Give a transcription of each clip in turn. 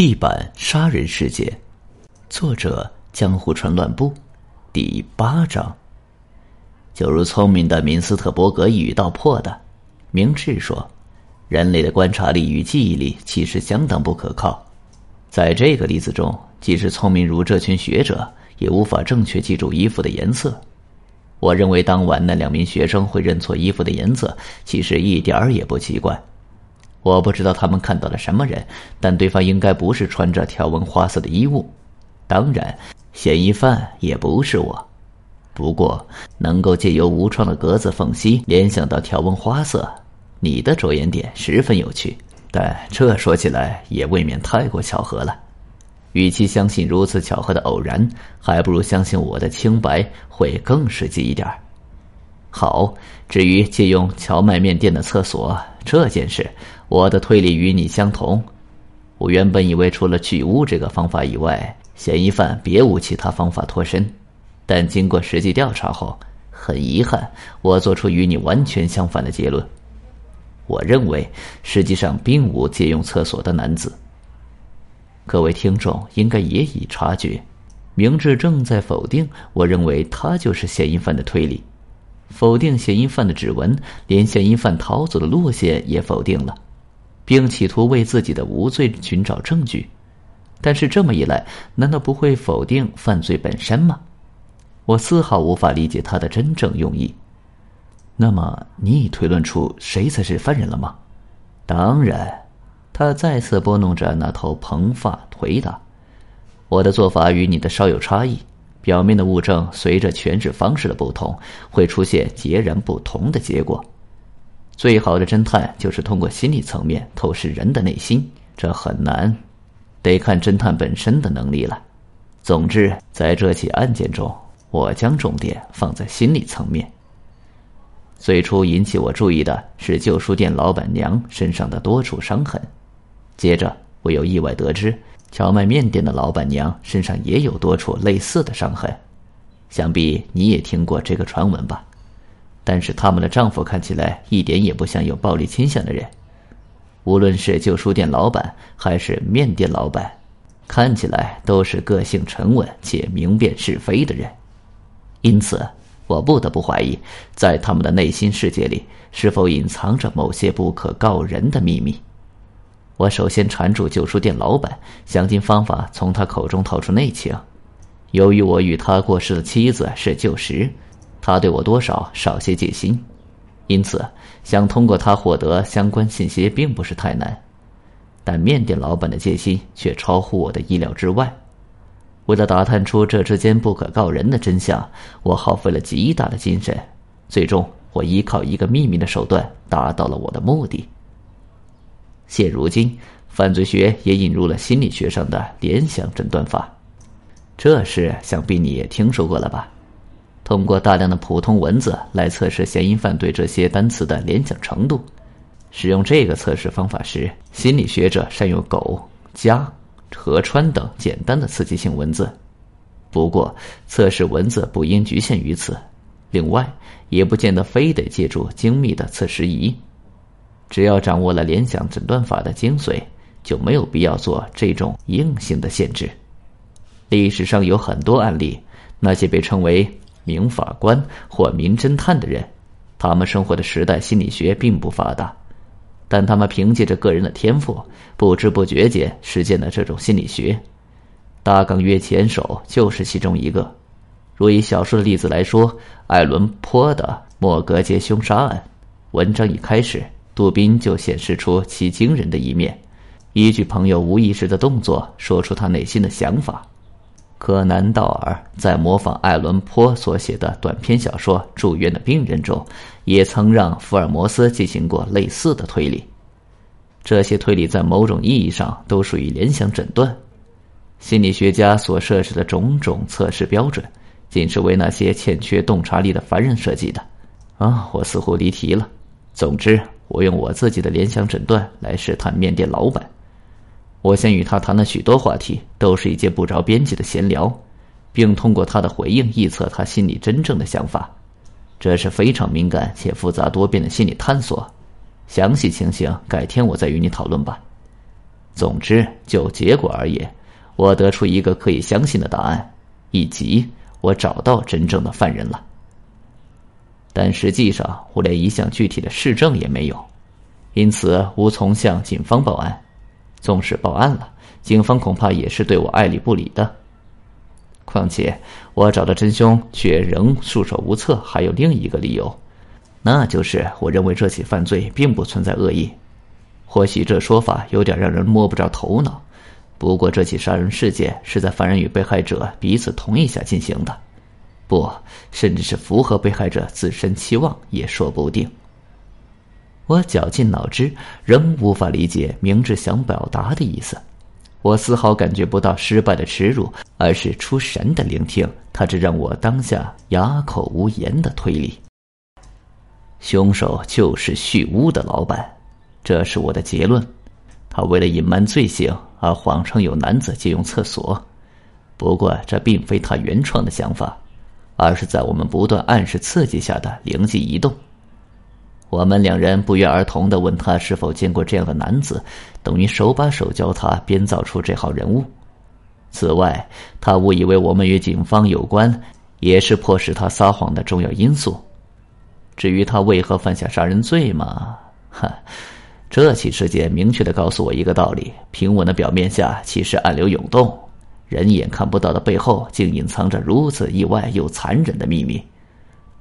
地板杀人事件，作者江湖川乱步，第八章。就如聪明的明斯特伯格一语道破的，明智说：“人类的观察力与记忆力其实相当不可靠。在这个例子中，即使聪明如这群学者，也无法正确记住衣服的颜色。我认为当晚那两名学生会认错衣服的颜色，其实一点儿也不奇怪。”我不知道他们看到了什么人，但对方应该不是穿着条纹花色的衣物。当然，嫌疑犯也不是我。不过，能够借由无窗的格子缝隙联想到条纹花色，你的着眼点十分有趣。但这说起来也未免太过巧合了。与其相信如此巧合的偶然，还不如相信我的清白会更实际一点儿。好，至于借用荞麦面店的厕所这件事。我的推理与你相同。我原本以为除了取物这个方法以外，嫌疑犯别无其他方法脱身。但经过实际调查后，很遗憾，我做出与你完全相反的结论。我认为，实际上并无借用厕所的男子。各位听众应该也已察觉，明智正在否定我认为他就是嫌疑犯的推理，否定嫌疑犯的指纹，连嫌疑犯逃走的路线也否定了。并企图为自己的无罪寻找证据，但是这么一来，难道不会否定犯罪本身吗？我丝毫无法理解他的真正用意。那么，你已推论出谁才是犯人了吗？当然，他再次拨弄着那头蓬发回答：“我的做法与你的稍有差异，表面的物证随着诠释方式的不同，会出现截然不同的结果。”最好的侦探就是通过心理层面透视人的内心，这很难，得看侦探本身的能力了。总之，在这起案件中，我将重点放在心理层面。最初引起我注意的是旧书店老板娘身上的多处伤痕，接着我又意外得知，荞麦面店的老板娘身上也有多处类似的伤痕。想必你也听过这个传闻吧？但是他们的丈夫看起来一点也不像有暴力倾向的人，无论是旧书店老板还是面店老板，看起来都是个性沉稳且明辨是非的人。因此，我不得不怀疑，在他们的内心世界里是否隐藏着某些不可告人的秘密。我首先缠住旧书店老板，想尽方法从他口中套出内情。由于我与他过世的妻子是旧识。他对我多少少些戒心，因此想通过他获得相关信息并不是太难。但面店老板的戒心却超乎我的意料之外。为了打探出这之间不可告人的真相，我耗费了极大的精神。最终，我依靠一个秘密的手段达到了我的目的。现如今，犯罪学也引入了心理学上的联想诊断法，这事想必你也听说过了吧？通过大量的普通文字来测试嫌疑犯对这些单词的联想程度。使用这个测试方法时，心理学者善用狗、家、河川等简单的刺激性文字。不过，测试文字不应局限于此。另外，也不见得非得借助精密的测试仪。只要掌握了联想诊断法的精髓，就没有必要做这种硬性的限制。历史上有很多案例，那些被称为。名法官或名侦探的人，他们生活的时代心理学并不发达，但他们凭借着个人的天赋，不知不觉间实践了这种心理学。大纲约前手就是其中一个。若以小说的例子来说，艾伦坡的莫格街凶杀案，文章一开始，杜宾就显示出其惊人的一面，依据朋友无意识的动作，说出他内心的想法。柯南·道尔在模仿爱伦坡所写的短篇小说《住院的病人》中，也曾让福尔摩斯进行过类似的推理。这些推理在某种意义上都属于联想诊断。心理学家所设置的种种测试标准，仅是为那些欠缺洞察力的凡人设计的。啊，我似乎离题了。总之，我用我自己的联想诊断来试探面店老板。我先与他谈了许多话题，都是一些不着边际的闲聊，并通过他的回应臆测他心里真正的想法。这是非常敏感且复杂多变的心理探索。详细情形改天我再与你讨论吧。总之，就结果而言，我得出一个可以相信的答案，以及我找到真正的犯人了。但实际上，我连一项具体的市证也没有，因此无从向警方报案。纵使报案了，警方恐怕也是对我爱理不理的。况且，我找到真凶却仍束手无策，还有另一个理由，那就是我认为这起犯罪并不存在恶意。或许这说法有点让人摸不着头脑，不过这起杀人事件是在犯人与被害者彼此同意下进行的。不，甚至是符合被害者自身期望也说不定。我绞尽脑汁，仍无法理解明智想表达的意思。我丝毫感觉不到失败的耻辱，而是出神的聆听他这让我当下哑口无言的推理。凶手就是续屋的老板，这是我的结论。他为了隐瞒罪行而谎称有男子借用厕所，不过这并非他原创的想法。而是在我们不断暗示刺激下的灵机一动。我们两人不约而同的问他是否见过这样的男子，等于手把手教他编造出这号人物。此外，他误以为我们与警方有关，也是迫使他撒谎的重要因素。至于他为何犯下杀人罪嘛，哈，这起事件明确的告诉我一个道理：平稳的表面下，其实暗流涌动。人眼看不到的背后，竟隐藏着如此意外又残忍的秘密，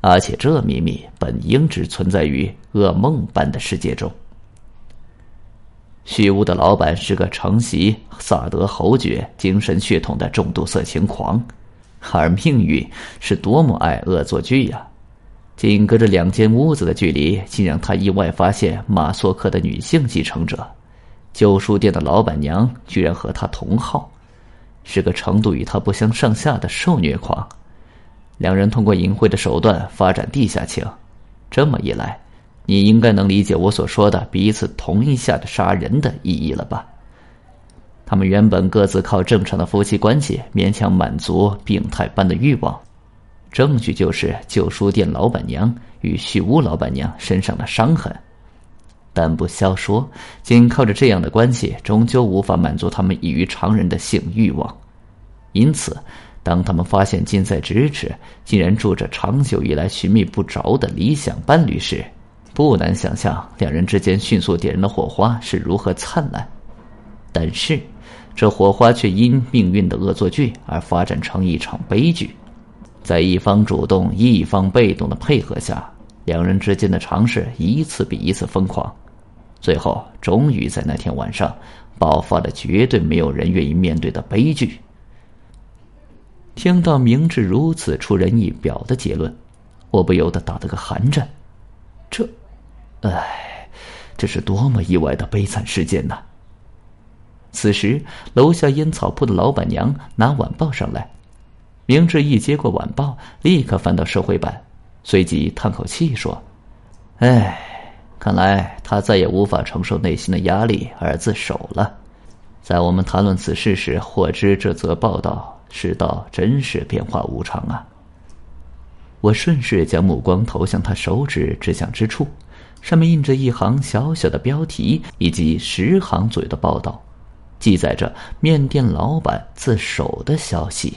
而且这秘密本应只存在于噩梦般的世界中。虚无的老板是个承袭萨德侯爵精神血统的重度色情狂，而命运是多么爱恶作剧呀！仅隔着两间屋子的距离，竟让他意外发现马索克的女性继承者——旧书店的老板娘，居然和他同号。是个程度与他不相上下的受虐狂，两人通过淫秽的手段发展地下情，这么一来，你应该能理解我所说的彼此同意下的杀人的意义了吧？他们原本各自靠正常的夫妻关系勉强满足病态般的欲望，证据就是旧书店老板娘与续屋老板娘身上的伤痕。但不消说，仅靠着这样的关系，终究无法满足他们异于常人的性欲望。因此，当他们发现近在咫尺，竟然住着长久以来寻觅不着的理想伴侣时，不难想象两人之间迅速点燃的火花是如何灿烂。但是，这火花却因命运的恶作剧而发展成一场悲剧。在一方主动、一方被动的配合下，两人之间的尝试一次比一次疯狂。最后，终于在那天晚上，爆发了绝对没有人愿意面对的悲剧。听到明智如此出人意表的结论，我不由得打了个寒颤。这，唉，这是多么意外的悲惨事件呐！此时，楼下烟草铺的老板娘拿晚报上来，明智一接过晚报，立刻翻到社会版，随即叹口气说：“唉。”看来他再也无法承受内心的压力而自首了。在我们谈论此事时，获知这则报道，世道真是变化无常啊！我顺势将目光投向他手指指向之处，上面印着一行小小的标题以及十行左右的报道，记载着面店老板自首的消息。